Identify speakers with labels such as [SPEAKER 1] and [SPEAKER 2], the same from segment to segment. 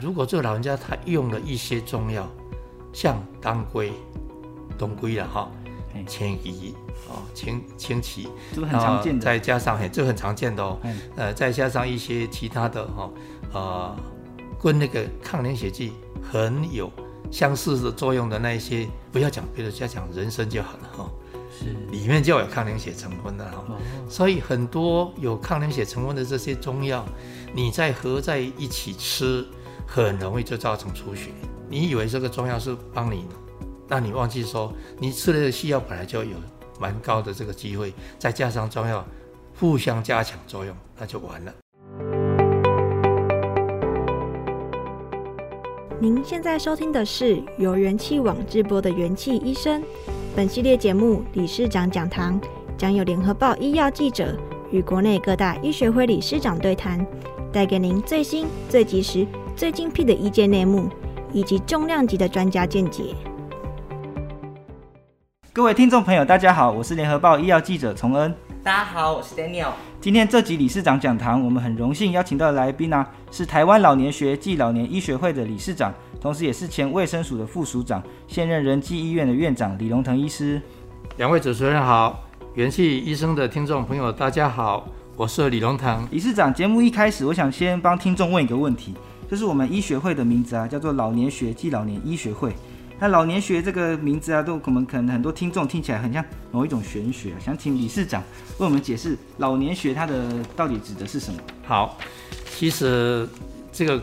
[SPEAKER 1] 如果这个老人家他用了一些中药，像当归、当归了哈，青衣哦，青青芪，
[SPEAKER 2] 这个很常见的，
[SPEAKER 1] 再加上嘿，这个很常见的哦，呃，再加上一些其他的哈，呃，跟那个抗凝血剂很有相似的作用的那一些，不要讲别的，就要讲人参就好了哈。是，里面就有抗凝血成分的哈，哦，所以很多有抗凝血成分的这些中药，你再合在一起吃。很容易就造成出血。你以为这个中药是帮你，但你忘记说，你吃的西药本来就有蛮高的这个机会，再加上中药互相加强作用，那就完了。
[SPEAKER 3] 您现在收听的是由元气网直播的元气医生。本系列节目理事长讲堂将有联合报医药记者与国内各大医学会理事长对谈，带给您最新、最及时。最精辟的医界内幕，以及重量级的专家见解。
[SPEAKER 2] 各位听众朋友，大家好，我是联合报医药记者崇恩。
[SPEAKER 4] 大家好，我是 Daniel。
[SPEAKER 2] 今天这集理事长讲堂，我们很荣幸邀请到的来宾呢、啊，是台湾老年学暨老年医学会的理事长，同时也是前卫生署的副署长，现任仁济医院的院长李龙腾医师。
[SPEAKER 1] 两位主持人好，元气医生的听众朋友大家好，我是李龙腾
[SPEAKER 2] 理事长。节目一开始，我想先帮听众问一个问题。就是我们医学会的名字啊，叫做老年学暨老年医学会。那老年学这个名字啊，都我们可能很多听众听起来很像某一种玄学啊。想请理事长为我们解释老年学它的到底指的是什么？
[SPEAKER 1] 好，其实这个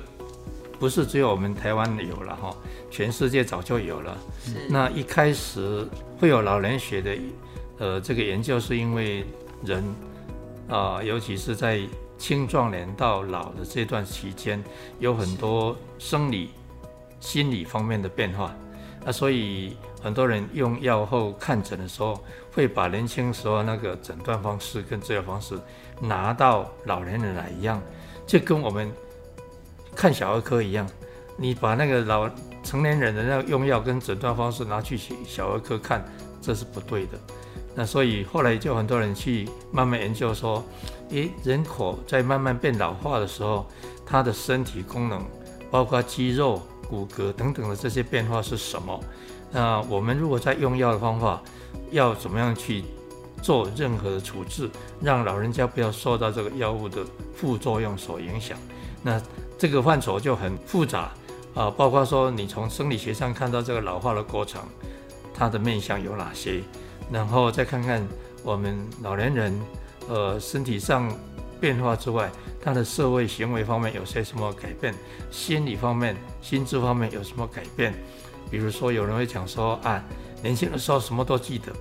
[SPEAKER 1] 不是只有我们台湾有了哈，全世界早就有了。是。那一开始会有老年学的呃这个研究，是因为人啊、呃，尤其是在青壮年到老的这段期间，有很多生理、心理方面的变化，那所以很多人用药后看诊的时候，会把年轻时候那个诊断方式跟治疗方式拿到老年人来一样，就跟我们看小儿科一样，你把那个老成年人的那个用药跟诊断方式拿去小儿科看，这是不对的。那所以后来就很多人去慢慢研究说。诶，人口在慢慢变老化的时候，他的身体功能，包括肌肉、骨骼等等的这些变化是什么？那我们如果在用药的方法，要怎么样去做任何的处置，让老人家不要受到这个药物的副作用所影响？那这个范畴就很复杂啊，包括说你从生理学上看到这个老化的过程，它的面向有哪些，然后再看看我们老年人。呃，身体上变化之外，他的社会行为方面有些什么改变？心理方面、心智方面有什么改变？比如说，有人会讲说啊，年轻的时候什么都记得，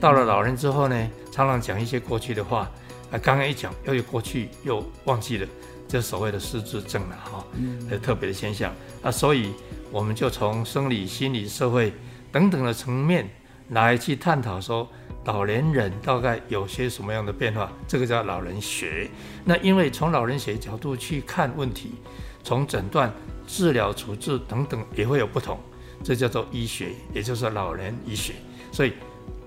[SPEAKER 1] 到了老人之后呢，常常讲一些过去的话，啊，刚刚一讲又有过去又忘记了，这所谓的失智症了哈，呃，特别的现象。啊，所以我们就从生理、心理、社会等等的层面来去探讨说。老年人大概有些什么样的变化？这个叫老人学。那因为从老人学角度去看问题，从诊断、治疗、处置等等也会有不同，这叫做医学，也就是老人医学。所以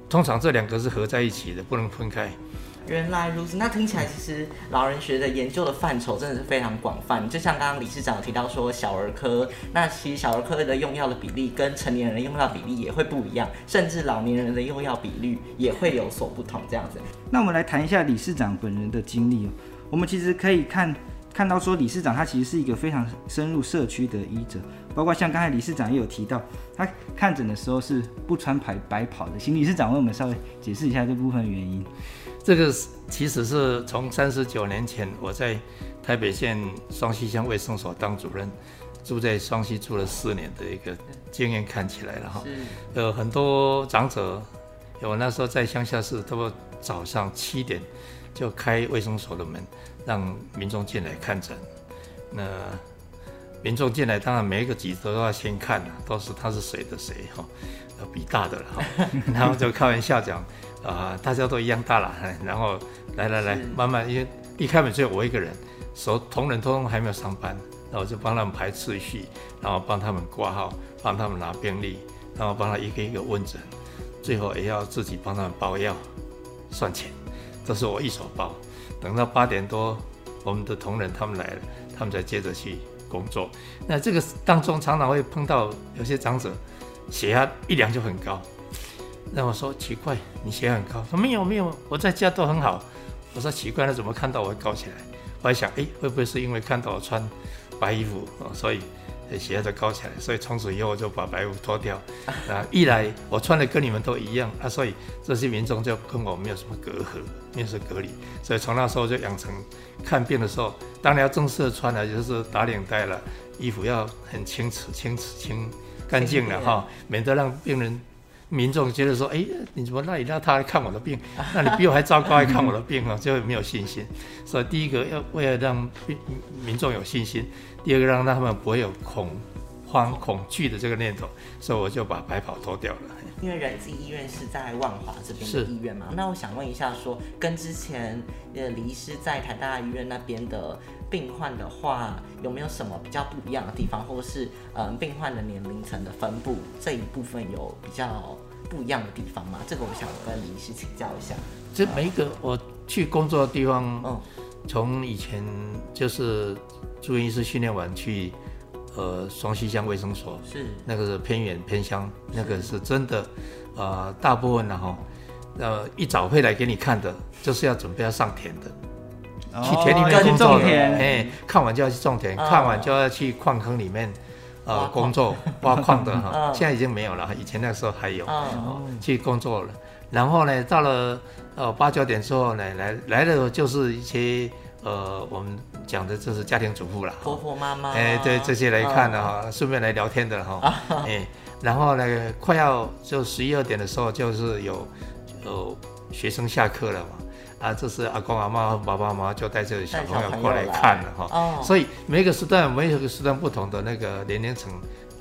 [SPEAKER 1] 通常这两个是合在一起的，不能分开。
[SPEAKER 4] 原来如此，那听起来其实老人学的研究的范畴真的是非常广泛。就像刚刚理事长提到说，小儿科，那其实小儿科的用药的比例跟成年人的用药比例也会不一样，甚至老年人的用药比率也会有所不同。这样子，
[SPEAKER 2] 那我们来谈一下理事长本人的经历哦。我们其实可以看看到说，理事长他其实是一个非常深入社区的医者，包括像刚才理事长也有提到，他看诊的时候是不穿白白袍的。请理事长为我们稍微解释一下这部分原因。
[SPEAKER 1] 这个其实是从三十九年前，我在台北县双溪乡卫生所当主任，住在双溪住了四年的一个经验看起来了哈。呃很多长者，我那时候在乡下是，差不多早上七点就开卫生所的门，让民众进来看诊。那民众进来，当然每一个集都要先看，都是他是谁的谁哈，要比大的了哈，然后就开玩笑讲，啊、呃，大家都一样大了，然后来来来，慢慢，因为一开门只有我一个人，所同仁通通还没有上班，那我就帮他们排次序，然后帮他们挂号，帮他们拿病历，然后帮他一个一个问诊，最后也要自己帮他们包药、算钱，这是我一手包。等到八点多，我们的同仁他们来了，他们才接着去。工作，那这个当中常常会碰到有些长者血压一量就很高，那我说奇怪，你血压很高？说没有没有，我在家都很好。我说奇怪，那怎么看到我会高起来？我还想，哎，会不会是因为看到我穿白衣服，所以血压就高起来？所以从此以后我就把白衣服脱掉。啊，一来我穿的跟你们都一样啊，所以这些民众就跟我没有什么隔阂，没有什么隔离。所以从那时候就养成看病的时候。当然要正式的穿了，就是打领带了，衣服要很清楚、清楚、清干净了哈，免得让病人、民众觉得说，哎，你怎么那里让他来看我的病？那你比我还糟糕，来看我的病啊，就没有信心。所以第一个要为了让民民众有信心，第二个让他们不会有恐慌、恐惧的这个念头，所以我就把白袍脱掉了。
[SPEAKER 4] 因为仁济医院是在万华这边的医院嘛，那我想问一下说，说跟之前呃李医师在台大医院那边的病患的话，有没有什么比较不一样的地方，或者是嗯、呃、病患的年龄层的分布这一部分有比较不一样的地方吗？这个我想跟李医师请教一下。
[SPEAKER 1] 这每一个我去工作的地方，嗯，从以前就是住院医师训练完去。呃，双溪乡卫生所是。那个是偏远偏乡，那个是真的，呃，大部分呢哈，呃，一早会来给你看的，就是要准备要上田的，哦、去田里面工作的，哎，看完就要去种田，哦、看完就要去矿坑里面，呃，工作 挖矿的哈，哦、现在已经没有了，以前那时候还有，哦、去工作了，然后呢，到了呃八九点之后呢，来来的就是一些。呃，我们讲的就是家庭主妇了，
[SPEAKER 4] 婆婆妈妈，
[SPEAKER 1] 哎，对这些来看的哈，顺便来聊天的哈，哎，然后呢，快要就十一二点的时候，就是有有学生下课了嘛，啊，这是阿公阿妈和爸爸妈妈就带着小朋友过来看了哈，所以每个时段每个时段不同的那个年龄层，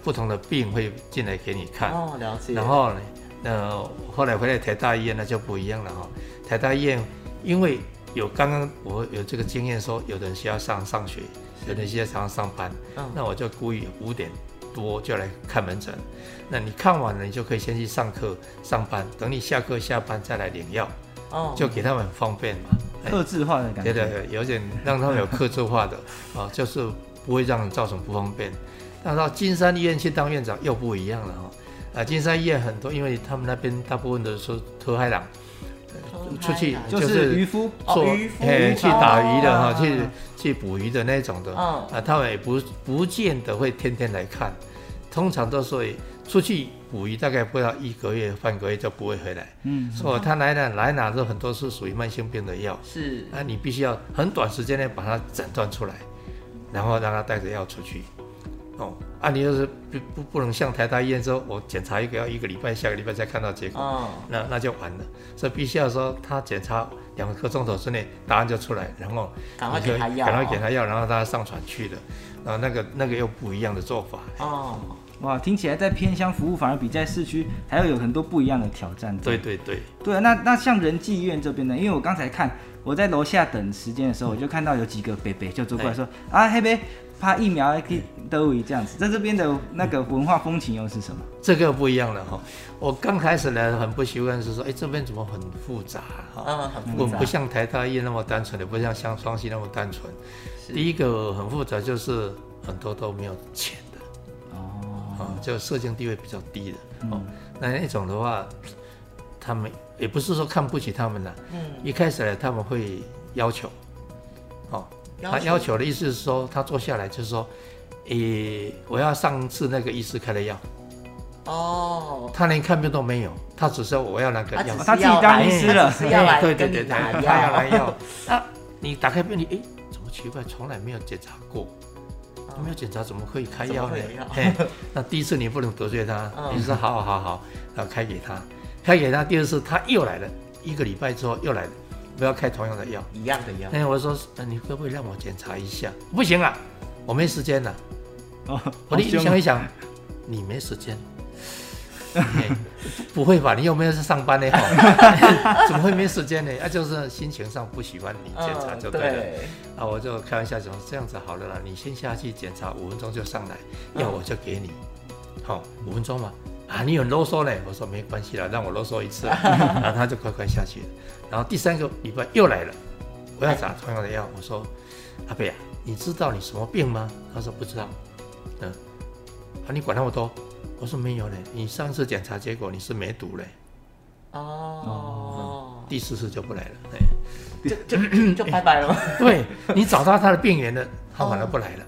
[SPEAKER 1] 不同的病会进来给你看，
[SPEAKER 4] 哦，了解。
[SPEAKER 1] 然后呢，呃，后来回来台大医院那就不一样了哈，台大医院因为。有刚刚我有这个经验，说有的人需要上上学，有的人需要常常上班，嗯、那我就故意五点多就来看门诊。那你看完了，你就可以先去上课上班，等你下课下班再来领药，哦，就给他们很方便嘛，
[SPEAKER 2] 客制化的感觉，
[SPEAKER 1] 对对，有点让他们有客制化的啊，就是不会让人造成不方便。那到金山医院去当院长又不一样了哈，啊，金山医院很多，因为他们那边大部分都是特海郎。出去就是渔夫做，哎，去打鱼的哈，去去捕鱼的那种的，啊，他们也不不见得会天天来看，通常都是出去捕鱼，大概不到一个月半个月就不会回来。嗯，所以他来了来拿的很多是属于慢性病的药，是，那你必须要很短时间内把它诊断出来，然后让他带着药出去。哦，啊，你要是不不不能像台大医院说，我检查一个要一个礼拜，下个礼拜才看到结果，哦、那那就完了。所以必须要说，他检查两个钟头之内答案就出来，然后
[SPEAKER 4] 赶快给他药，
[SPEAKER 1] 赶快给他药，然后他上船去的。然后那个那个又不一样的做法。
[SPEAKER 2] 哦，哇，听起来在偏乡服务反而比在市区还要有很多不一样的挑战。
[SPEAKER 1] 对对对。
[SPEAKER 2] 对啊，那那像仁济医院这边呢？因为我刚才看我在楼下等时间的时候，嗯、我就看到有几个伯伯就走过来说：“哎、啊，黑伯。”怕疫苗可以都这样子，在这边的那个文化风情又是什么？
[SPEAKER 1] 这个不一样了哈。我刚开始呢很不习惯，是说，哎，这边怎么很复杂哈？嗯，很复杂。不不像台大医院那么单纯的，不像像双溪那么单纯。第一个很复杂，就是很多都没有钱的。哦。就社经地位比较低的。哦。嗯、那那种的话，他们也不是说看不起他们了。嗯。一开始呢，他们会要求。哦。他要求的意思是说，他坐下来就是说，诶，我要上次那个医师开的药。哦。他连看病都没有，他只是我要那个药，
[SPEAKER 2] 他自己当医师了，
[SPEAKER 1] 对对对对，他要来药。那你打开病历，诶，怎么奇怪？从来没有检查过，没有检查怎么可以开药呢？那第一次你不能得罪他，你说好好好好，然后开给他，开给他。第二次他又来了，一个礼拜之后又来了。不要开同样的药，
[SPEAKER 4] 一样的药。
[SPEAKER 1] 哎，我说，那你可不可以让我检查一下？不行啊，我没时间了。
[SPEAKER 2] 哦，
[SPEAKER 1] 我一想一想，你没时间。不会吧？你有没有是上班呢？怎么会没时间呢？啊，就是心情上不喜欢你检查就对了。嗯、对啊，我就开玩笑讲，这样子好了啦，你先下去检查，五分钟就上来，要我就给你。好、哦，五分钟嘛。啊，你有啰嗦嘞？我说没关系了，让我啰嗦一次，然后他就快快下去了。然后第三个礼拜又来了，我要打同样的药。我说阿贝啊，你知道你什么病吗？他说不知道。嗯，啊，你管那么多？我说没有嘞，你上次检查结果你是梅毒嘞。
[SPEAKER 4] 哦、嗯，
[SPEAKER 1] 第四次就不来了，
[SPEAKER 4] 就就就拜拜了。
[SPEAKER 1] 对，你找到他的病源了，他反而不来了。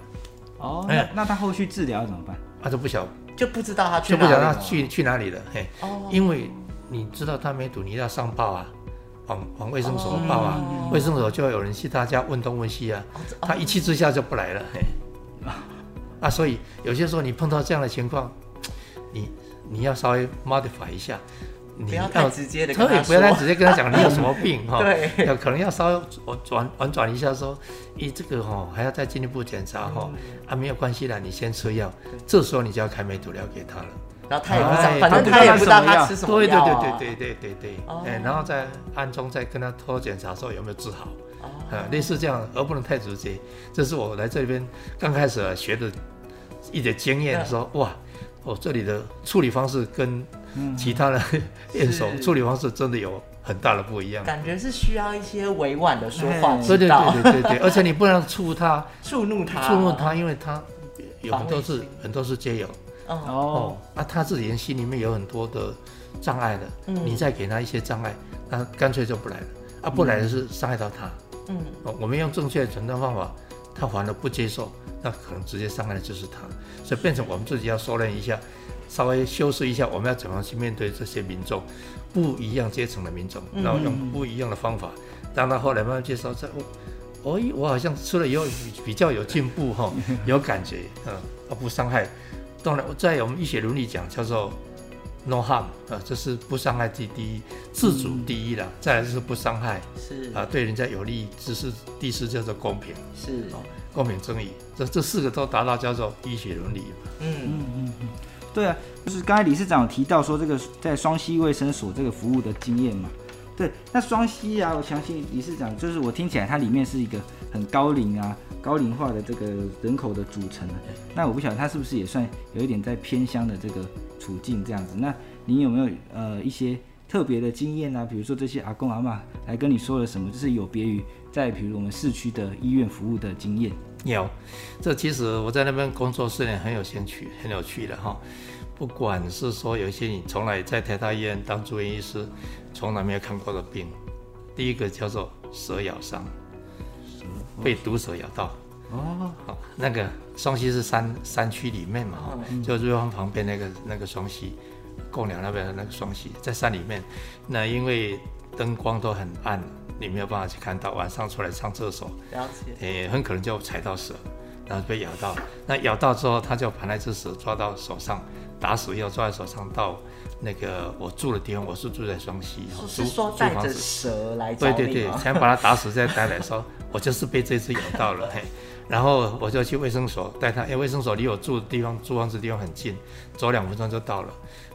[SPEAKER 2] 哦，那那他后续治疗怎么办？
[SPEAKER 1] 他就不晓，
[SPEAKER 4] 就不知道他去
[SPEAKER 1] 就不知道他去去哪里了。嘿，哦，因为你知道他没毒，你要上报啊，往往卫生所报啊，卫、哦、生所就要有人去他家问东问西啊，他一气之下就不来了。嘿，啊，所以有些时候你碰到这样的情况。你你要稍微 modify 一下，你
[SPEAKER 4] 不要太直接的跟他说，
[SPEAKER 1] 不要太直接跟他讲你有什么 病哈，
[SPEAKER 4] 对，
[SPEAKER 1] 要可能要稍微转婉转一下说，咦这个哈还要再进一步检查哈，啊没有关系啦，你先吃药，这时候你就要开梅毒药给他了，
[SPEAKER 4] 然后他也不知道，反正他也不知道他吃什。么药，
[SPEAKER 1] 对对对对对对对对，然后再暗中再跟他偷检查说有没有治好，啊类似这样，而不能太直接，这是我来这边刚开始学的一点经验，说哇。哦，这里的处理方式跟其他的验手处理方式真的有很大的不一样。
[SPEAKER 4] 感觉是需要一些委婉的说话，
[SPEAKER 1] 对对对对对对，而且你不能触他，
[SPEAKER 4] 触怒他，
[SPEAKER 1] 触怒他，因为他有很多是很多是街友，哦。哦，那他自己心里面有很多的障碍的，你再给他一些障碍，那干脆就不来了，啊，不来的是伤害到他，嗯，哦，我们用正确的诊断方法，他反而不接受。那可能直接伤害的就是他，所以变成我们自己要收敛一下，稍微修饰一下，我们要怎么去面对这些民众，不一样阶层的民众，然后用不一样的方法，让他后来慢慢接受。这，哦，我好像吃了以后比较有进步 哈，有感觉，嗯，而不伤害。当然，在我们医学伦理讲叫做 no harm 啊，这是不伤害第一，自主第一了，再来就是不伤害，是啊，对人家有利，只是第四叫做公平，
[SPEAKER 4] 是哦。
[SPEAKER 1] 公平正义，这这四个都达到叫做医学伦理。
[SPEAKER 2] 嗯嗯嗯嗯，对啊，就是刚才理事长有提到说这个在双溪卫生所这个服务的经验嘛。对，那双溪啊，我相信理事长就是我听起来它里面是一个很高龄啊、高龄化的这个人口的组成。那我不晓得它是不是也算有一点在偏乡的这个处境这样子。那你有没有呃一些特别的经验啊？比如说这些阿公阿嬷来跟你说了什么，就是有别于。在比如我们市区的医院服务的经验，
[SPEAKER 1] 有，这其实我在那边工作四年很有兴趣，很有趣的哈。不管是说有一些你从来在台大医院当住院医师，从来没有看过的病，第一个叫做蛇咬伤，被毒蛇咬到。哦，好，那个双溪是山山区里面嘛，哈，就瑞芳旁边那个那个双溪，贡寮那边的那个双溪，在山里面，那因为灯光都很暗。你没有办法去看到，晚上出来上厕所，了解，诶，很可能就踩到蛇，然后被咬到。那咬到之后，他就把那只蛇抓到手上，打死以后抓在手上到那个我住的地方，我是住在双溪，
[SPEAKER 4] 是说带着蛇
[SPEAKER 1] 来？对对对，先把它打死再带来说，我就是被这只咬到了，嘿，然后我就去卫生所带它，因为卫生所离我住的地方、住房子地方很近，走两分钟就到了，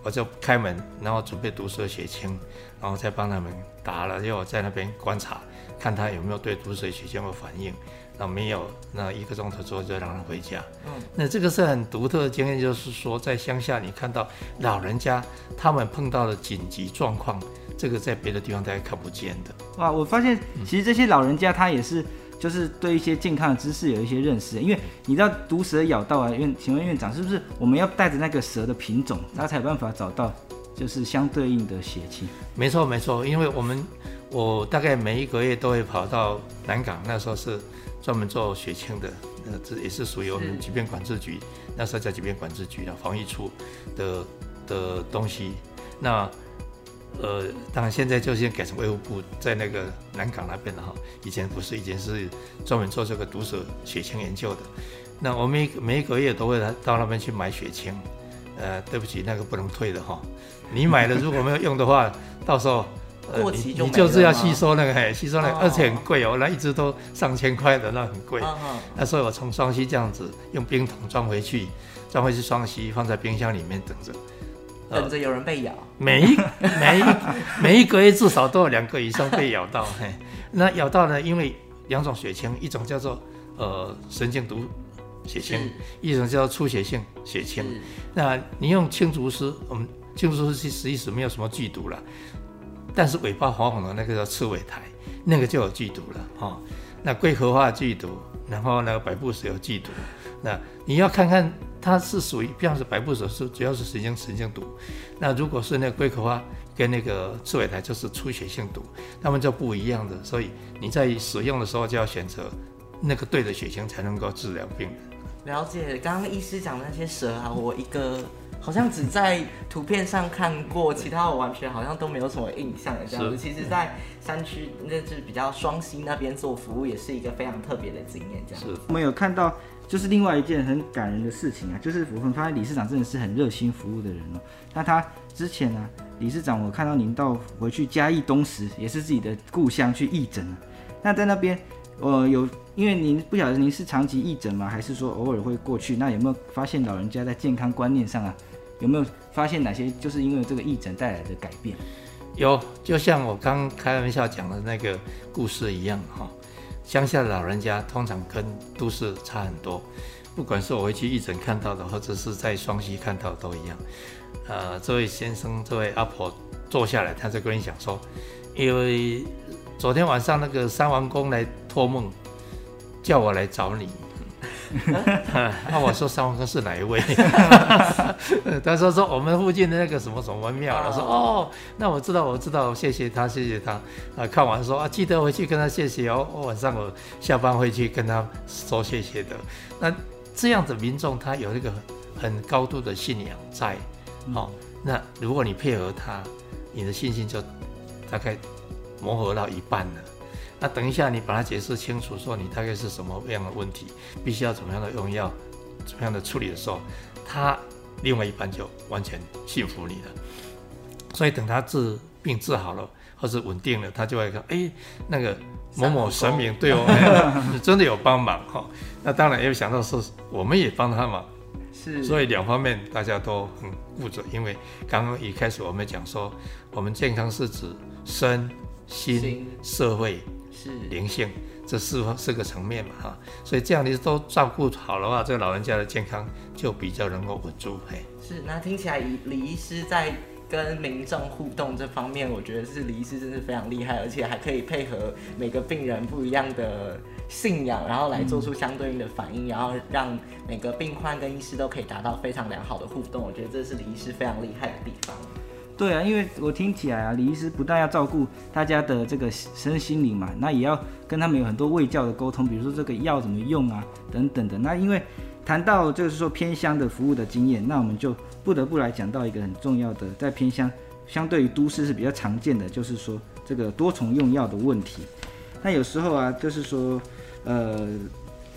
[SPEAKER 1] 我就开门，然后准备毒蛇血清。然后再帮他们打了，因为我在那边观察，看他有没有对毒蛇血清有反应。那没有，那一个钟头之后就让他回家。嗯，那这个是很独特的经验，就是说在乡下你看到老人家他们碰到的紧急状况，这个在别的地方大家看不见的。
[SPEAKER 2] 哇，我发现其实这些老人家他也是，就是对一些健康的知识有一些认识。因为你知道毒蛇咬到啊，院，请问院长是不是我们要带着那个蛇的品种，他才有办法找到？就是相对应的血清，
[SPEAKER 1] 没错没错，因为我们我大概每一个月都会跑到南港，那时候是专门做血清的，呃，这也是属于我们疾病管制局，那时候叫疾病管制局的防疫处的的东西。那呃，当然现在就先改成卫福部在那个南港那边了哈，以前不是，以前是专门做这个毒蛇血清研究的。那我们每每一个月都会来到那边去买血清。呃，对不起，那个不能退的哈。你买了如果没有用的话，到时候
[SPEAKER 4] 过期就
[SPEAKER 1] 你就是要吸收那个，嘿，吸收那个，而且很贵哦，那一支都上千块的，那很贵。那所以我从双溪这样子用冰桶装回去，装回去双溪，放在冰箱里面等着，
[SPEAKER 4] 等着有人被咬。
[SPEAKER 1] 每一每一 每一个月至少都有两个以上被咬到，嘿，那咬到呢，因为两种血清，一种叫做呃神经毒血清，一种叫做出血性血清。那你用青竹丝，我们青竹丝其实意思没有什么剧毒了。但是尾巴黄黄的那个叫刺尾苔，那个就有剧毒了哦。那桂合花剧毒，然后那个百步蛇有剧毒。那你要看看它是属于，比方说百步蛇是主要是神经神经毒。那如果是那个桂合花跟那个刺尾苔就是出血性毒，它们就不一样的。所以你在使用的时候就要选择那个对的血型才能够治疗病人。
[SPEAKER 4] 了解，刚刚医师讲的那些蛇啊，我一个。好像只在图片上看过，其他我完全好像都没有什么印象的这样子。其实，在山区，那是比较双溪那边做服务，也是一个非常特别的经验。这样子，
[SPEAKER 2] 我们有看到，就是另外一件很感人的事情啊，就是我们发现理事长真的是很热心服务的人哦。那他之前呢、啊，理事长我看到您到回去嘉义东石，也是自己的故乡去义诊啊。那在那边，呃有。因为您不晓得您是长期义诊吗？还是说偶尔会过去？那有没有发现老人家在健康观念上啊，有没有发现哪些就是因为这个义诊带来的改变？
[SPEAKER 1] 有，就像我刚开玩笑讲的那个故事一样哈。乡下的老人家通常跟都市差很多，不管是我回去义诊看到的，或者是在双溪看到的都一样。呃，这位先生，这位阿婆坐下来，他就跟你讲说，因为昨天晚上那个三王公来托梦。叫我来找你，那我说三王哥是哪一位？他说说我们附近的那个什么什么庙。我说哦，那我知道我知道，谢谢他谢谢他。啊，看完说啊，记得回去跟他谢谢哦。晚上我下班回去跟他说谢谢的。那这样的民众他有一个很高度的信仰在，好，那如果你配合他，你的信心就大概磨合到一半了。那等一下，你把它解释清楚，说你大概是什么样的问题，必须要怎么样的用药，怎么样的处理的时候，他另外一半就完全信服你了。所以等他治病治好了，或是稳定了，他就会说：“哎，那个某某神明对我 们真的有帮忙哈。”那当然也有想到说，我们也帮他忙，是。所以两方面大家都很顾着，因为刚刚一开始我们讲说，我们健康是指身心社会。是灵性，这四方四个层面嘛哈，所以这样你都照顾好的话，这个老人家的健康就比较能够稳住。嘿，
[SPEAKER 4] 是，那听起来李医师在跟民众互动这方面，我觉得是李医师真是非常厉害，而且还可以配合每个病人不一样的信仰，然后来做出相对应的反应，然后让每个病患跟医师都可以达到非常良好的互动。我觉得这是李医师非常厉害的地方。
[SPEAKER 2] 对啊，因为我听起来啊，李医师不但要照顾大家的这个身心灵嘛，那也要跟他们有很多卫教的沟通，比如说这个药怎么用啊，等等的。那因为谈到就是说偏乡的服务的经验，那我们就不得不来讲到一个很重要的，在偏乡相对于都市是比较常见的，就是说这个多重用药的问题。那有时候啊，就是说呃，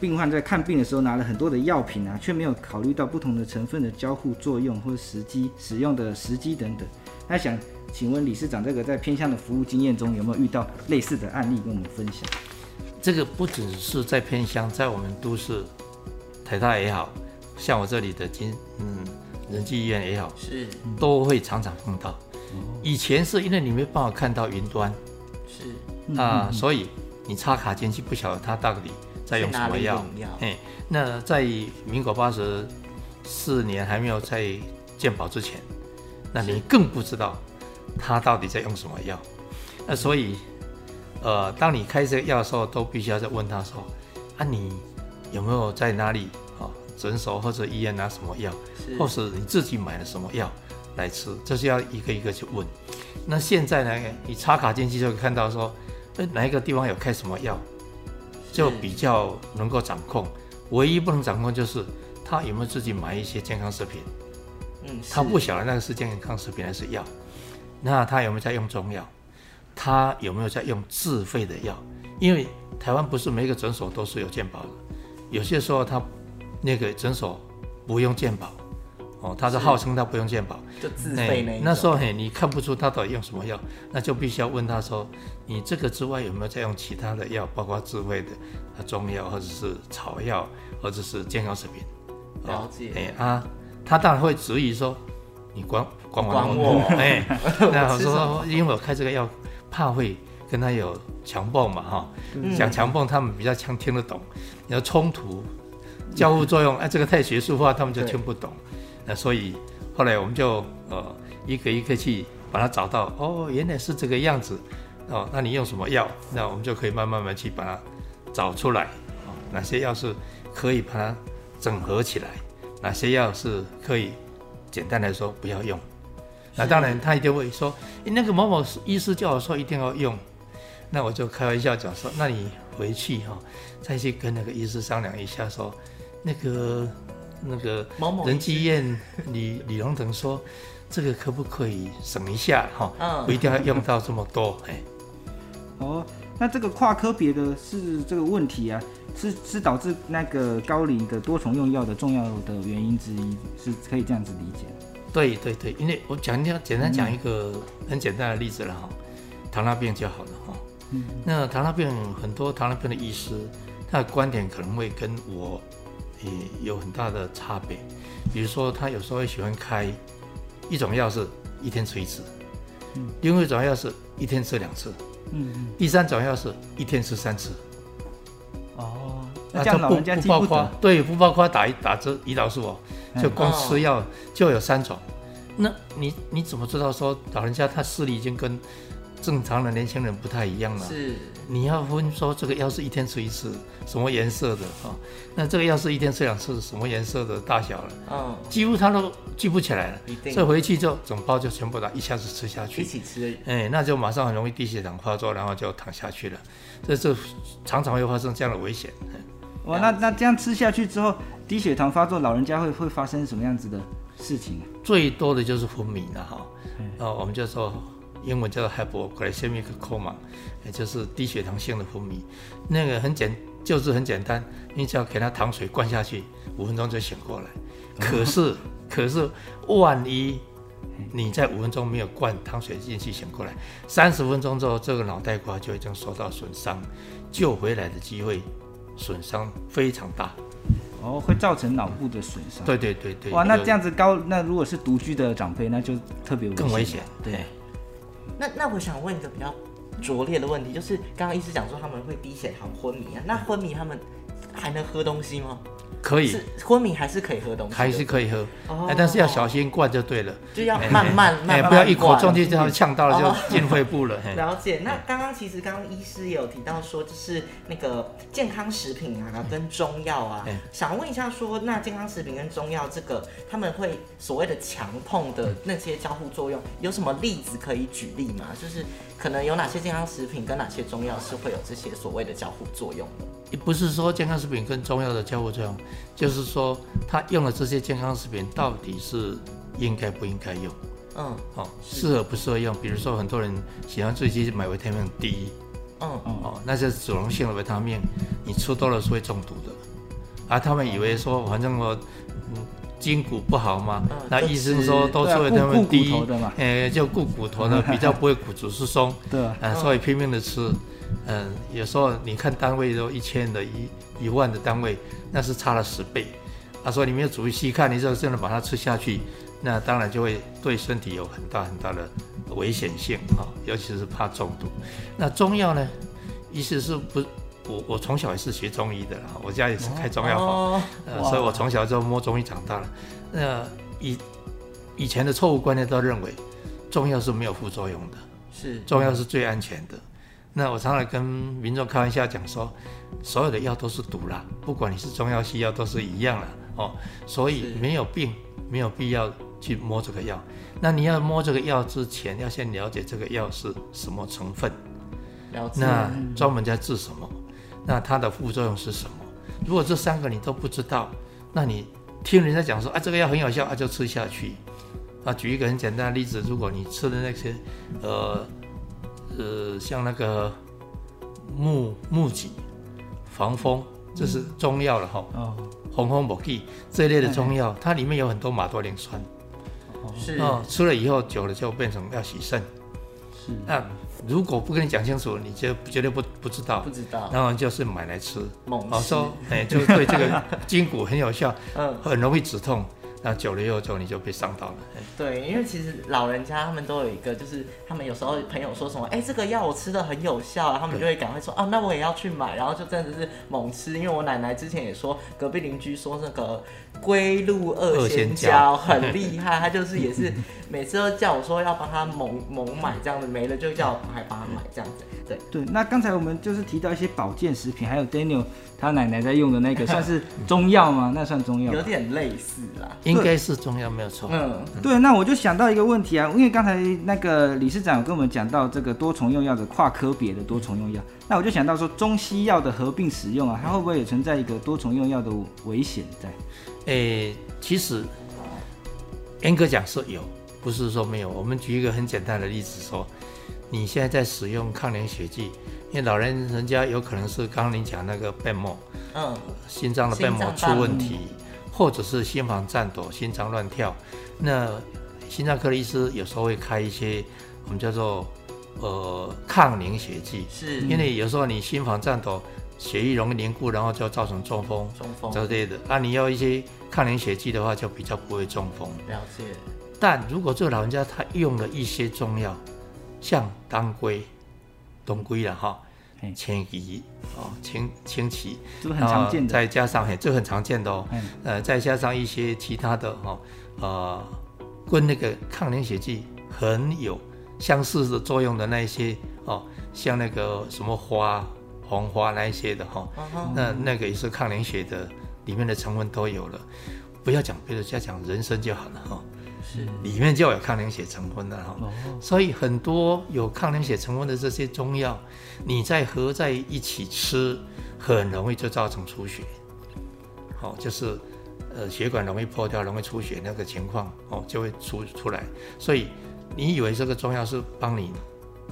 [SPEAKER 2] 病患在看病的时候拿了很多的药品啊，却没有考虑到不同的成分的交互作用或者时机使用的时机等等。那想请问理事长，这个在偏乡的服务经验中有没有遇到类似的案例跟我们分享？
[SPEAKER 1] 这个不只是在偏乡，在我们都市，台大也好，像我这里的金嗯仁济医院也好，是都会常常碰到。以前是因为你没办法看到云端，是啊，所以你插卡进去不晓得它到底在用什么药。哎，那在民国八十四年还没有在健保之前。那你更不知道他到底在用什么药，那所以，呃，当你开这个药的时候，都必须要再问他说，啊，你有没有在哪里啊诊所或者医院拿什么药，或是你自己买了什么药来吃，这是要一个一个去问。那现在呢，你插卡进去就可以看到说，哎，哪一个地方有开什么药，就比较能够掌控。唯一不能掌控就是他有没有自己买一些健康食品。他不晓得那个是健康食品还是药，那他有没有在用中药？他有没有在用自费的药？因为台湾不是每一个诊所都是有健保的，有些时候他那个诊所不用健保，哦，他是号称他不用健保，
[SPEAKER 4] 就自费那、
[SPEAKER 1] 欸、那时候嘿，你看不出他到底用什么药，那就必须要问他说，你这个之外有没有在用其他的药，包括自费的中药或者是草药或者是健康食品？
[SPEAKER 4] 了解。
[SPEAKER 1] 哎、欸、啊，他当然会质疑说，你管管
[SPEAKER 4] 管我？
[SPEAKER 1] 哎，那我说，因为我开这个药，怕会跟他有强暴嘛，哈、嗯，讲强暴他们比较强听得懂，你要冲突、交互作用，哎，这个太学术化，他们就听不懂。那所以后来我们就呃一个一个去把它找到哦，原来是这个样子哦。那你用什么药？那我们就可以慢慢慢去把它找出来哦。哪些药是可以把它整合起来？哪些药是可以简单来说不要用？那当然他一定会说，那个某某医师叫我说一定要用。那我就开玩笑讲说，那你回去哈、哦，再去跟那个医师商量一下，说那个。那个仁济医院李李荣腾说：“这个可不可以省一下哈？嗯，不一定要用到这么多。”哎，
[SPEAKER 2] 哦，那这个跨科别的是这个问题啊，是是导致那个高龄的多重用药的重要的原因之一，是可以这样子理解。
[SPEAKER 1] 对对对，因为我讲一简单讲一个很简单的例子了哈，糖尿病就好了哈。嗯，那糖尿病很多糖尿病的医师，他的观点可能会跟我。也有很大的差别，比如说他有时候会喜欢开一种药是一天吃一次，嗯，另外一种药是一天吃两次，嗯嗯，第三种药是一天吃三次。
[SPEAKER 2] 哦，那这样老人家记不
[SPEAKER 1] 包括对，不包括打一打这胰岛素哦，就光吃药就有三种。哦、那你你怎么知道说老人家他视力已经跟正常的年轻人不太一样了？
[SPEAKER 4] 是。
[SPEAKER 1] 你要分说这个药是一天吃一次，什么颜色的啊？那这个药是一天吃两次，什么颜色的大小了？嗯，几乎他都记不起来了。这回去就整包就全部打一下子吃下去，
[SPEAKER 4] 一起吃。
[SPEAKER 1] 哎，那就马上很容易低血糖发作，然后就躺下去了。这这常常会发生这样的危险。
[SPEAKER 2] 哇，那那这样吃下去之后，低血糖发作，老人家会会发生什么样子的事情？
[SPEAKER 1] 最多的就是昏迷了哈。哦，我们就说。英文叫做 hypoglycemic coma，也就是低血糖性的昏迷。那个很简，就是很简单，你只要给他糖水灌下去，五分钟就醒过来。可是，可是万一你在五分钟没有灌糖水进去醒过来，三十分钟之后，这个脑袋瓜就已经受到损伤，救回来的机会损伤非常大。
[SPEAKER 2] 哦，会造成脑部的损伤。
[SPEAKER 1] 对对对对。
[SPEAKER 2] 哇，那这样子高，那如果是独居的长辈，那就特别危险
[SPEAKER 1] 更危险。对。
[SPEAKER 4] 那那我想问一个比较拙劣的问题，就是刚刚医师讲说他们会低血糖昏迷啊，那昏迷他们还能喝东西吗？
[SPEAKER 1] 可以，
[SPEAKER 4] 昏迷还是可以喝东西，
[SPEAKER 1] 还是可以喝，哦、但是要小心灌就对了，
[SPEAKER 4] 就要慢慢慢慢，
[SPEAKER 1] 不要一口撞进去，呛到了就进肺部了。哦、
[SPEAKER 4] 了解。那刚刚其实刚刚医师也有提到说，就是那个健康食品啊跟中药啊，想问一下说，那健康食品跟中药这个他们会所谓的强碰的那些交互作用，有什么例子可以举例吗？就是可能有哪些健康食品跟哪些中药是会有这些所谓的交互作用的？
[SPEAKER 1] 也不是说健康食品跟中药的交互作用，就是说他用了这些健康食品到底是应该不应该用？嗯，哦，适合不适合用？比如说很多人喜欢最近买维他命 D，嗯嗯哦，那些脂溶性的维他命，你吃多了是会中毒的。啊，他们以为说反正我嗯筋骨不好嘛，嗯、那医生说都吃维他命 D，哎，就顾骨头的 比较不会骨质疏松，对啊，所以拼命的吃。嗯，有时候你看单位都一千的、一一万的单位，那是差了十倍。他说你没有仔细看，你就真的把它吃下去，那当然就会对身体有很大很大的危险性哈，尤其是怕中毒。那中药呢？意思是不？我我从小也是学中医的啦，我家也是开中药房，哦、呃，所以我从小就摸中医长大了。那以以前的错误观念都认为中药是没有副作用的，是中药是最安全的。那我常常跟民众开玩笑讲说，所有的药都是毒啦，不管你是中药西药都是一样啦。哦。所以没有病，没有必要去摸这个药。那你要摸这个药之前，要先了解这个药是什么成分，了解。那专门在治什么？那它的副作用是什么？如果这三个你都不知道，那你听人家讲说啊，这个药很有效啊，就吃下去。啊，举一个很简单的例子，如果你吃的那些，呃。呃，像那个木木槿、防风这是中药了哈。
[SPEAKER 2] 哦，
[SPEAKER 1] 红红某地这一类的中药，它里面有很多马兜铃酸。
[SPEAKER 4] 是
[SPEAKER 1] 哦，吃了以后久了就变成要洗肾。
[SPEAKER 2] 是。
[SPEAKER 1] 那如果不跟你讲清楚，你就绝对不不知道。
[SPEAKER 4] 不知道。
[SPEAKER 1] 然后就是买来吃，
[SPEAKER 4] 猛吃。
[SPEAKER 1] 哦，说哎，就对这个筋骨很有效，嗯，很容易止痛。那久了以后，就你就被伤到了。
[SPEAKER 4] 对，因为其实老人家他们都有一个，就是他们有时候朋友说什么，哎，这个药我吃的很有效，他们就会赶快说，啊，那我也要去买，然后就真的是猛吃。因为我奶奶之前也说，隔壁邻居说那个龟鹿二仙胶很厉害，他就是也是每次都叫我说要帮他猛猛买这样子，没了就叫我还帮他买这样子。对
[SPEAKER 2] 对，那刚才我们就是提到一些保健食品，还有 Daniel 他奶奶在用的那个，算是中药吗？那算中药？
[SPEAKER 4] 有点类似啦。
[SPEAKER 1] 应该是中药没有错。
[SPEAKER 4] 嗯，
[SPEAKER 2] 对，那我就想到一个问题啊，因为刚才那个理事长有跟我们讲到这个多重用药的跨科别的多重用药，那我就想到说中西药的合并使用啊，它会不会也存在一个多重用药的危险在？
[SPEAKER 1] 诶，其实严格讲是有，不是说没有。我们举一个很简单的例子说，你现在在使用抗凝血剂，因为老人人家有可能是刚刚您讲那个瓣膜，嗯，心脏的瓣膜出问题。或者是心房颤抖、心脏乱跳，那心脏科的医师有时候会开一些我们叫做呃抗凝血剂，
[SPEAKER 4] 是
[SPEAKER 1] 因为有时候你心房颤抖，血液容易凝固，然后就造成中风、
[SPEAKER 4] 中风
[SPEAKER 1] 之类的。那、啊、你要一些抗凝血剂的话，就比较不会中风。
[SPEAKER 4] 了解。
[SPEAKER 1] 但如果这个老人家他用了一些中药，像当归、当归了哈。清脾哦，清清脾，
[SPEAKER 2] 这个很常见的，
[SPEAKER 1] 再加上嘿，这个很常见的哦，呃，再加上一些其他的哈，呃，跟那个抗凝血剂很有相似的作用的那一些哦，像那个什么花、红花那一些的哈，那那个也是抗凝血的，里面的成分都有了，不要讲别的，就要讲人参就好了哈。是，里面就有抗凝血成分的哈，哦、所以很多有抗凝血成分的这些中药，你再合在一起吃，很容易就造成出血，哦，就是呃血管容易破掉，容易出血那个情况哦就会出出来。所以你以为这个中药是帮你，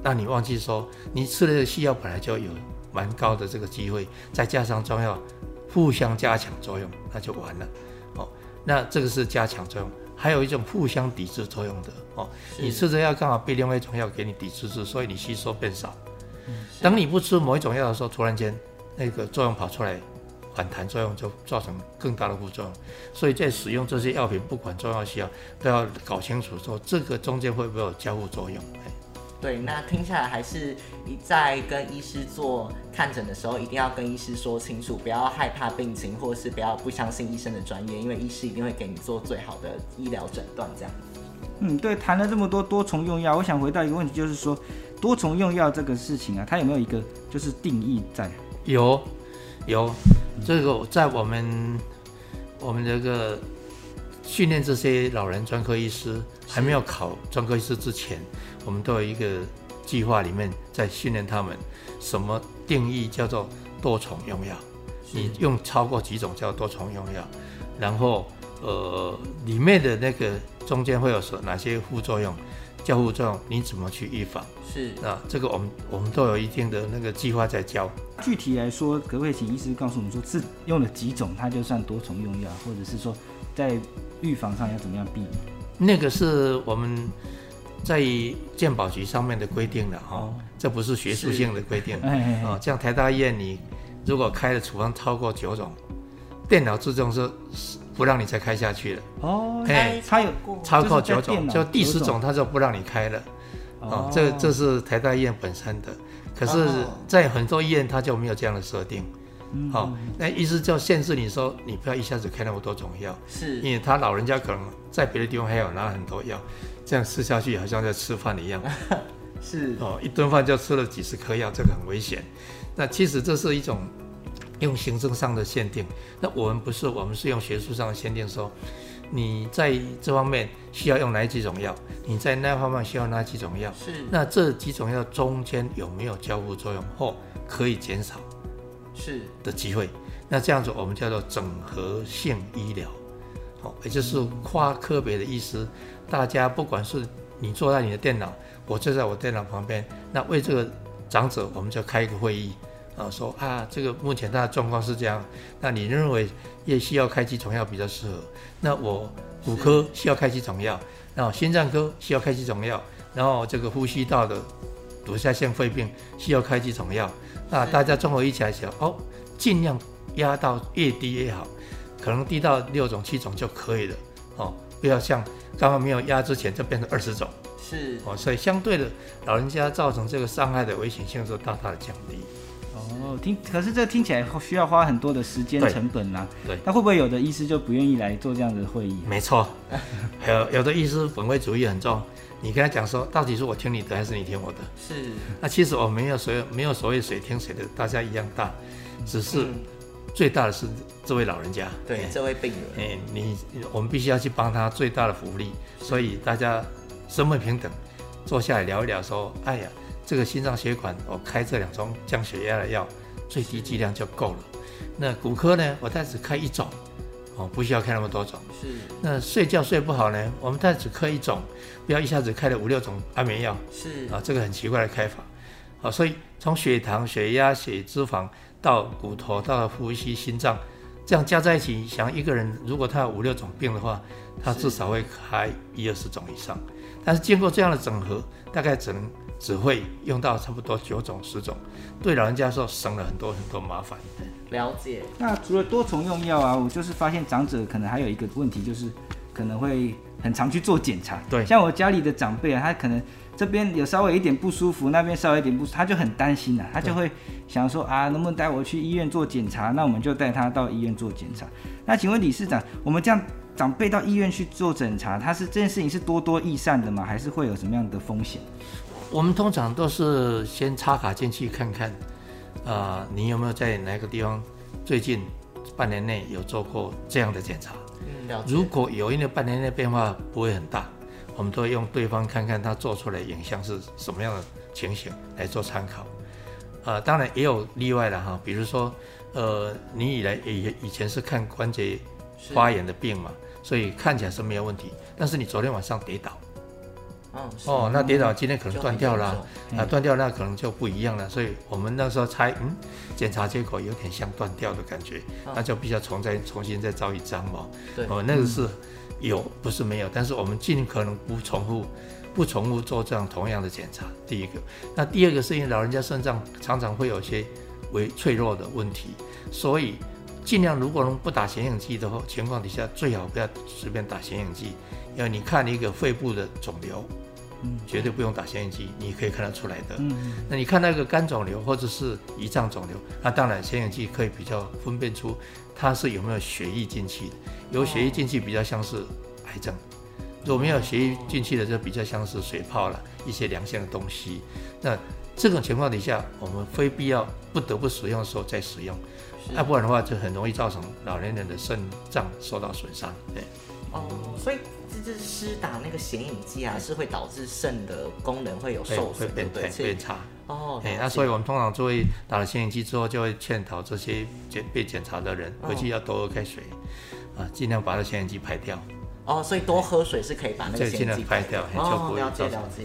[SPEAKER 1] 让你忘记说，你吃的西药本来就有蛮高的这个机会，再加上中药互相加强作用，那就完了。哦，那这个是加强作用。还有一种互相抵制作用的哦，你吃着药刚好被另外一种药给你抵制住，所以你吸收变少。等你不吃某一种药的时候，突然间那个作用跑出来，反弹作用就造成更大的副作用。所以在使用这些药品，不管中药西药，都要搞清楚说这个中间会不会有交互作用。
[SPEAKER 4] 对，那听下来还是你在跟医师做看诊的时候，一定要跟医师说清楚，不要害怕病情，或是不要不相信医生的专业，因为医师一定会给你做最好的医疗诊断。这样。
[SPEAKER 2] 嗯，对，谈了这么多多重用药，我想回到一个问题，就是说多重用药这个事情啊，它有没有一个就是定义在？
[SPEAKER 1] 有，有，这个在我们我们这个训练这些老人专科医师还没有考专科医师之前。我们都有一个计划，里面在训练他们，什么定义叫做多重用药？你用超过几种叫多重用药？然后呃，里面的那个中间会有什哪些副作用？交互作用你怎么去预防？
[SPEAKER 4] 是
[SPEAKER 1] 啊，这个我们我们都有一定的那个计划在教。
[SPEAKER 2] 具体来说，可不可以请医师告诉我们说，是用了几种，它就算多重用药，或者是说在预防上要怎么样避免？
[SPEAKER 1] 那个是我们。在健保局上面的规定了哈，哦、这不是学术性的规定啊。像台大医院，你如果开的处方超过九种，电脑自动是不让你再开下去了。
[SPEAKER 2] 哦，哎，它有
[SPEAKER 1] 超过九种，就第十种它就不让你开了。哦，这这是台大医院本身的，可是，在很多医院它就没有这样的设定。好、哦，那意思就限制你说，你不要一下子开那么多种药，
[SPEAKER 4] 是。
[SPEAKER 1] 因为他老人家可能在别的地方还有拿很多药。这样吃下去好像在吃饭一样，
[SPEAKER 4] 是。
[SPEAKER 1] 哦，一顿饭就吃了几十颗药，这个很危险。那其实这是一种用行政上的限定，那我们不是，我们是用学术上的限定，说你在这方面需要用哪几种药，你在那方面需要哪几种药，
[SPEAKER 4] 是。
[SPEAKER 1] 那这几种药中间有没有交互作用或可以减少
[SPEAKER 4] 是
[SPEAKER 1] 的机会？那这样子我们叫做整合性医疗，好，也就是跨科别的意思。大家不管是你坐在你的电脑，我坐在我电脑旁边，那为这个长者，我们就开一个会议，啊，说啊，这个目前他的状况是这样，那你认为也需要开几种药比较适合？那我骨科需要开几种药，然后心脏科需要开几种药，然后这个呼吸道的堵塞性肺病需要开几种药，那大家综合一起来想，哦，尽量压到越低越好，可能低到六种七种就可以了，哦，不要像刚刚没有压之前就变成二十种。
[SPEAKER 4] 是
[SPEAKER 1] 哦，所以相对的，老人家造成这个伤害的危险性就大大的降低。
[SPEAKER 2] 哦，听，可是这听起来需要花很多的时间成本呐。
[SPEAKER 1] 对。
[SPEAKER 2] 那会不会有的医师就不愿意来做这样的会议？
[SPEAKER 1] 没错，有有的医师本位主义很重，你跟他讲说，到底是我听你的还是你听我的？
[SPEAKER 4] 是。
[SPEAKER 1] 那其实我没有谁没有所谓谁听谁的，大家一样大，只是最大的是这位老人家。
[SPEAKER 4] 对，这位病人。
[SPEAKER 1] 哎，你我们必须要去帮他最大的福利，所以大家。身份平等，坐下来聊一聊，说：“哎呀，这个心脏血管，我开这两种降血压的药，最低剂量就够了。那骨科呢，我再只开一种，哦，不需要开那么多种。
[SPEAKER 4] 是。
[SPEAKER 1] 那睡觉睡不好呢，我们再只开一种，不要一下子开了五六种安眠药。
[SPEAKER 4] 是。
[SPEAKER 1] 啊，这个很奇怪的开法。啊，所以从血糖、血压、血脂肪到骨头到呼吸、心脏，这样加在一起，想一个人如果他有五六种病的话，他至少会开一二十种以上。”但是经过这样的整合，大概只能只会用到差不多九种十种，对老人家说省了很多很多麻烦。
[SPEAKER 4] 了解。
[SPEAKER 2] 那除了多重用药啊，我就是发现长者可能还有一个问题，就是可能会很常去做检查。
[SPEAKER 1] 对。
[SPEAKER 2] 像我家里的长辈啊，他可能这边有稍微一点不舒服，那边稍微一点不舒服，他就很担心啊，他就会想说啊，能不能带我去医院做检查？那我们就带他到医院做检查。那请问理事长，我们这样。长辈到医院去做检查，他是这件事情是多多益善的吗？还是会有什么样的风险？
[SPEAKER 1] 我们通常都是先插卡进去看看，啊、呃，你有没有在哪个地方最近半年内有做过这样的检查？
[SPEAKER 4] 嗯。
[SPEAKER 1] 如果有因为半年内变化不会很大，我们都会用对方看看他做出来的影像是什么样的情形来做参考。啊、呃，当然也有例外的哈，比如说，呃，你以来以以前是看关节发炎的病嘛。所以看起来是没有问题，但是你昨天晚上跌倒，
[SPEAKER 4] 哦，
[SPEAKER 1] 哦，那跌倒今天可能断掉了，
[SPEAKER 4] 嗯、
[SPEAKER 1] 啊，断掉那可能就不一样了。所以我们那时候猜，嗯，检查结果有点像断掉的感觉，哦、那就必须要重再重新再照一张嘛。
[SPEAKER 4] 对，
[SPEAKER 1] 哦，那个是有，不是没有，但是我们尽可能不重复，不重复做这样同样的检查。第一个，那第二个是因为老人家肾脏常常会有些为脆弱的问题，所以。尽量如果能不打显影剂的话，情况底下最好不要随便打显影剂，因为你看一个肺部的肿瘤，嗯，绝对不用打显影剂，你可以看得出来的。嗯，那你看那个肝肿瘤或者是胰脏肿瘤，那当然显影剂可以比较分辨出它是有没有血液进去的，有血液进去比较像是癌症，如果没有血液进去的就比较像是水泡了，一些良性的东西。那这种情况底下，我们非必要不得不使用的时候再使用。要、啊、不然的话，就很容易造成老年人的肾脏受到损伤。对，
[SPEAKER 4] 哦，所以这这施打那个显影剂啊，是会导致肾的功能会有受损，
[SPEAKER 1] 会变
[SPEAKER 4] 对，
[SPEAKER 1] 变差。
[SPEAKER 4] 哦，
[SPEAKER 1] 哎，那所以我们通常就会打了显影剂之后，就会劝导这些检被检查的人回去要多喝开水，哦、啊，尽量把那显影剂排掉。
[SPEAKER 4] 哦，所以多喝水是可以把那个显影剂排掉。哦，了解了解。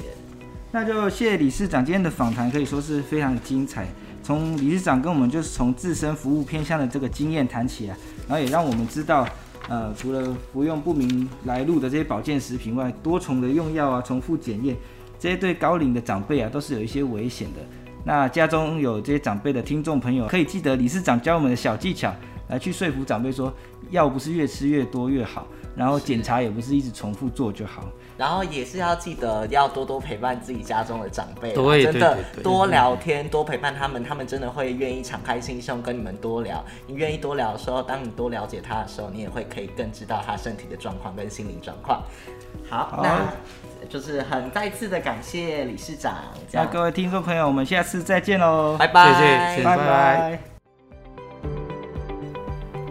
[SPEAKER 2] 那就谢谢理事长今天的访谈，可以说是非常的精彩。从理事长跟我们就是从自身服务偏向的这个经验谈起啊，然后也让我们知道，呃，除了服用不明来路的这些保健食品外，多重的用药啊，重复检验，这些对高龄的长辈啊都是有一些危险的。那家中有这些长辈的听众朋友，可以记得理事长教我们的小技巧，来去说服长辈说，药不是越吃越多越好，然后检查也不是一直重复做就好。
[SPEAKER 4] 然后也是要记得要多多陪伴自己家中的长辈，
[SPEAKER 1] 对，
[SPEAKER 4] 真的多聊天，多陪伴他们，他们真的会愿意敞开心胸跟你们多聊。你愿意多聊的时候，当你多了解他的时候，你也会可以更知道他身体的状况跟心理状况。好，好，那就是很再次的感谢理事长。
[SPEAKER 2] 那各位听众朋友，我们下次再见喽，
[SPEAKER 4] 拜拜，
[SPEAKER 1] 谢谢，拜拜。